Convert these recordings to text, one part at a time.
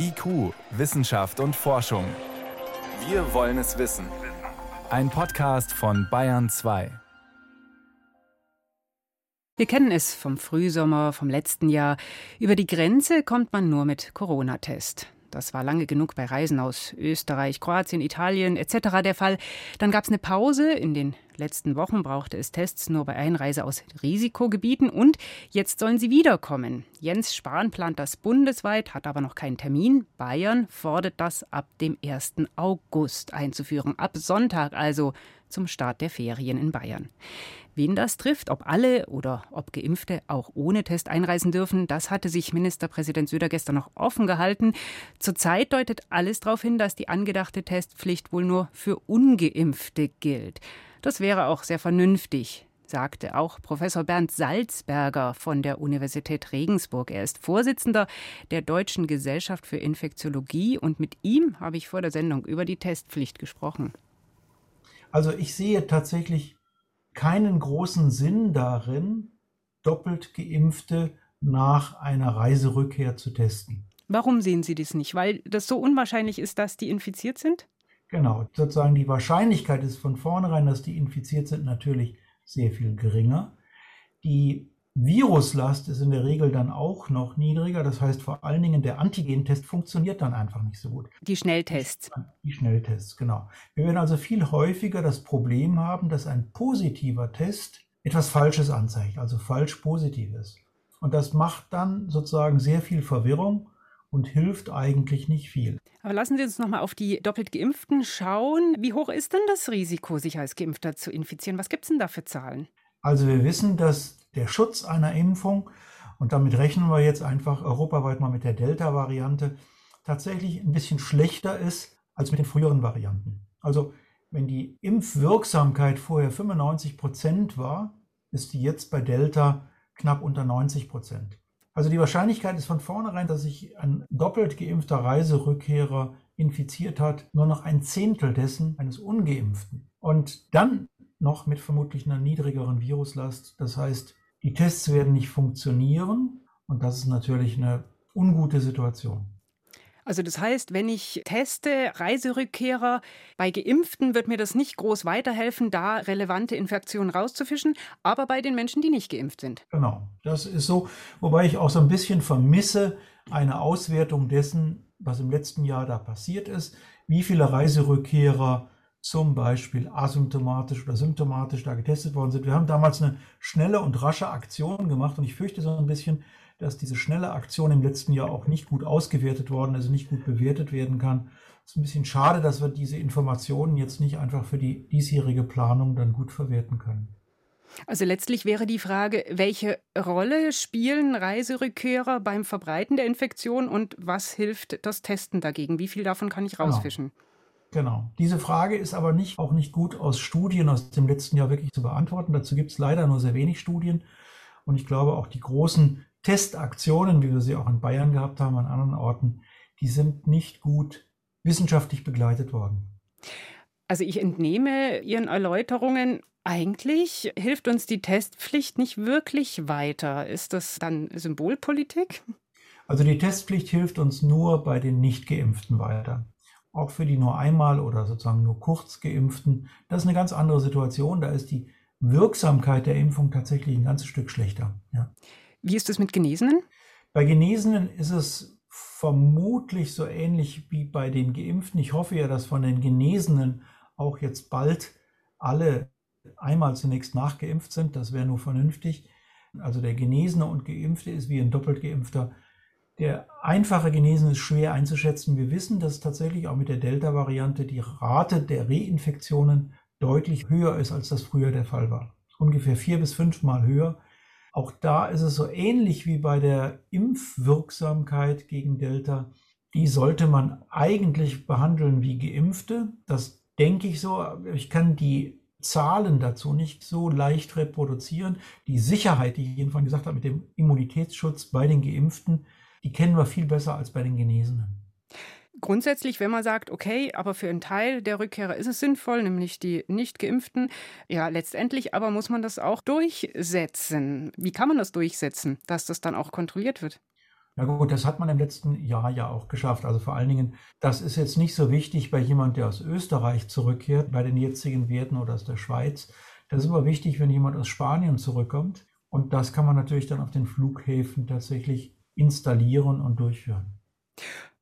IQ, Wissenschaft und Forschung. Wir wollen es wissen. Ein Podcast von Bayern 2. Wir kennen es vom Frühsommer, vom letzten Jahr. Über die Grenze kommt man nur mit Corona-Test. Das war lange genug bei Reisen aus Österreich, Kroatien, Italien etc. der Fall. Dann gab es eine Pause. In den letzten Wochen brauchte es Tests nur bei Einreise aus Risikogebieten. Und jetzt sollen sie wiederkommen. Jens Spahn plant das bundesweit, hat aber noch keinen Termin. Bayern fordert das ab dem 1. August einzuführen. Ab Sonntag also zum Start der Ferien in Bayern. Wen das trifft, ob alle oder ob Geimpfte auch ohne Test einreisen dürfen, das hatte sich Ministerpräsident Söder gestern noch offen gehalten. Zurzeit deutet alles darauf hin, dass die angedachte Testpflicht wohl nur für ungeimpfte gilt. Das wäre auch sehr vernünftig, sagte auch Professor Bernd Salzberger von der Universität Regensburg. Er ist Vorsitzender der Deutschen Gesellschaft für Infektiologie und mit ihm habe ich vor der Sendung über die Testpflicht gesprochen. Also ich sehe tatsächlich keinen großen Sinn darin, doppelt geimpfte nach einer Reiserückkehr zu testen. Warum sehen Sie das nicht? Weil das so unwahrscheinlich ist, dass die infiziert sind? Genau, sozusagen die Wahrscheinlichkeit ist von vornherein, dass die infiziert sind, natürlich sehr viel geringer. Die Viruslast ist in der Regel dann auch noch niedriger. Das heißt, vor allen Dingen der Antigentest funktioniert dann einfach nicht so gut. Die Schnelltests. Die Schnelltests, genau. Wir werden also viel häufiger das Problem haben, dass ein positiver Test etwas Falsches anzeigt, also falsch positiv ist. Und das macht dann sozusagen sehr viel Verwirrung und hilft eigentlich nicht viel. Aber lassen Sie uns noch mal auf die doppelt Geimpften schauen. Wie hoch ist denn das Risiko, sich als Geimpfter zu infizieren? Was gibt es denn da für Zahlen? Also wir wissen, dass der Schutz einer Impfung, und damit rechnen wir jetzt einfach europaweit mal mit der Delta-Variante, tatsächlich ein bisschen schlechter ist als mit den früheren Varianten. Also wenn die Impfwirksamkeit vorher 95 Prozent war, ist die jetzt bei Delta knapp unter 90 Prozent. Also die Wahrscheinlichkeit ist von vornherein, dass sich ein doppelt geimpfter Reiserückkehrer infiziert hat, nur noch ein Zehntel dessen eines ungeimpften. Und dann noch mit vermutlich einer niedrigeren Viruslast. Das heißt, die Tests werden nicht funktionieren und das ist natürlich eine ungute Situation. Also das heißt, wenn ich teste Reiserückkehrer, bei Geimpften wird mir das nicht groß weiterhelfen, da relevante Infektionen rauszufischen, aber bei den Menschen, die nicht geimpft sind. Genau, das ist so, wobei ich auch so ein bisschen vermisse eine Auswertung dessen, was im letzten Jahr da passiert ist, wie viele Reiserückkehrer zum Beispiel asymptomatisch oder symptomatisch da getestet worden sind. Wir haben damals eine schnelle und rasche Aktion gemacht und ich fürchte so ein bisschen, dass diese schnelle Aktion im letzten Jahr auch nicht gut ausgewertet worden, also nicht gut bewertet werden kann. Es ist ein bisschen schade, dass wir diese Informationen jetzt nicht einfach für die diesjährige Planung dann gut verwerten können. Also letztlich wäre die Frage, welche Rolle spielen Reiserückkehrer beim Verbreiten der Infektion und was hilft das Testen dagegen? Wie viel davon kann ich genau. rausfischen? Genau. Genau. Diese Frage ist aber nicht, auch nicht gut aus Studien aus dem letzten Jahr wirklich zu beantworten. Dazu gibt es leider nur sehr wenig Studien. Und ich glaube, auch die großen Testaktionen, wie wir sie auch in Bayern gehabt haben, an anderen Orten, die sind nicht gut wissenschaftlich begleitet worden. Also ich entnehme Ihren Erläuterungen, eigentlich hilft uns die Testpflicht nicht wirklich weiter. Ist das dann Symbolpolitik? Also die Testpflicht hilft uns nur bei den Nicht-Geimpften weiter auch für die nur einmal oder sozusagen nur kurz geimpften, das ist eine ganz andere Situation. Da ist die Wirksamkeit der Impfung tatsächlich ein ganzes Stück schlechter. Ja. Wie ist es mit Genesenen? Bei Genesenen ist es vermutlich so ähnlich wie bei den Geimpften. Ich hoffe ja, dass von den Genesenen auch jetzt bald alle einmal zunächst nachgeimpft sind. Das wäre nur vernünftig. Also der Genesene und Geimpfte ist wie ein doppelt geimpfter der einfache Genesen ist schwer einzuschätzen. Wir wissen, dass tatsächlich auch mit der Delta-Variante die Rate der Reinfektionen deutlich höher ist, als das früher der Fall war. Ungefähr vier bis fünfmal höher. Auch da ist es so ähnlich wie bei der Impfwirksamkeit gegen Delta. Die sollte man eigentlich behandeln wie Geimpfte. Das denke ich so. Ich kann die Zahlen dazu nicht so leicht reproduzieren. Die Sicherheit, die ich jedenfalls gesagt habe, mit dem Immunitätsschutz bei den Geimpften, die kennen wir viel besser als bei den Genesenen. Grundsätzlich, wenn man sagt, okay, aber für einen Teil der Rückkehrer ist es sinnvoll, nämlich die nicht geimpften, ja, letztendlich aber muss man das auch durchsetzen. Wie kann man das durchsetzen, dass das dann auch kontrolliert wird? Ja gut, das hat man im letzten Jahr ja auch geschafft. Also vor allen Dingen, das ist jetzt nicht so wichtig bei jemand, der aus Österreich zurückkehrt, bei den jetzigen Werten oder aus der Schweiz. Das ist aber wichtig, wenn jemand aus Spanien zurückkommt. Und das kann man natürlich dann auf den Flughäfen tatsächlich installieren und durchführen.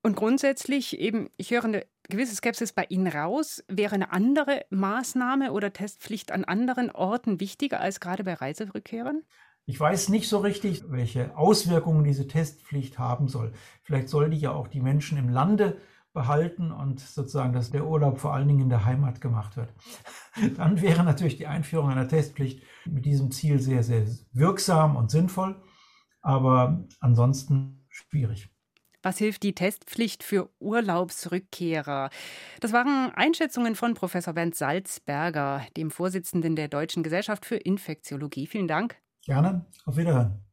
Und grundsätzlich eben, ich höre eine gewisse Skepsis bei Ihnen raus. Wäre eine andere Maßnahme oder Testpflicht an anderen Orten wichtiger als gerade bei Reiserückkehrern? Ich weiß nicht so richtig, welche Auswirkungen diese Testpflicht haben soll. Vielleicht soll die ja auch die Menschen im Lande behalten und sozusagen, dass der Urlaub vor allen Dingen in der Heimat gemacht wird. Dann wäre natürlich die Einführung einer Testpflicht mit diesem Ziel sehr, sehr wirksam und sinnvoll, aber ansonsten schwierig. Was hilft die Testpflicht für Urlaubsrückkehrer? Das waren Einschätzungen von Professor Bernd Salzberger, dem Vorsitzenden der Deutschen Gesellschaft für Infektiologie. Vielen Dank. Gerne. Auf Wiederhören.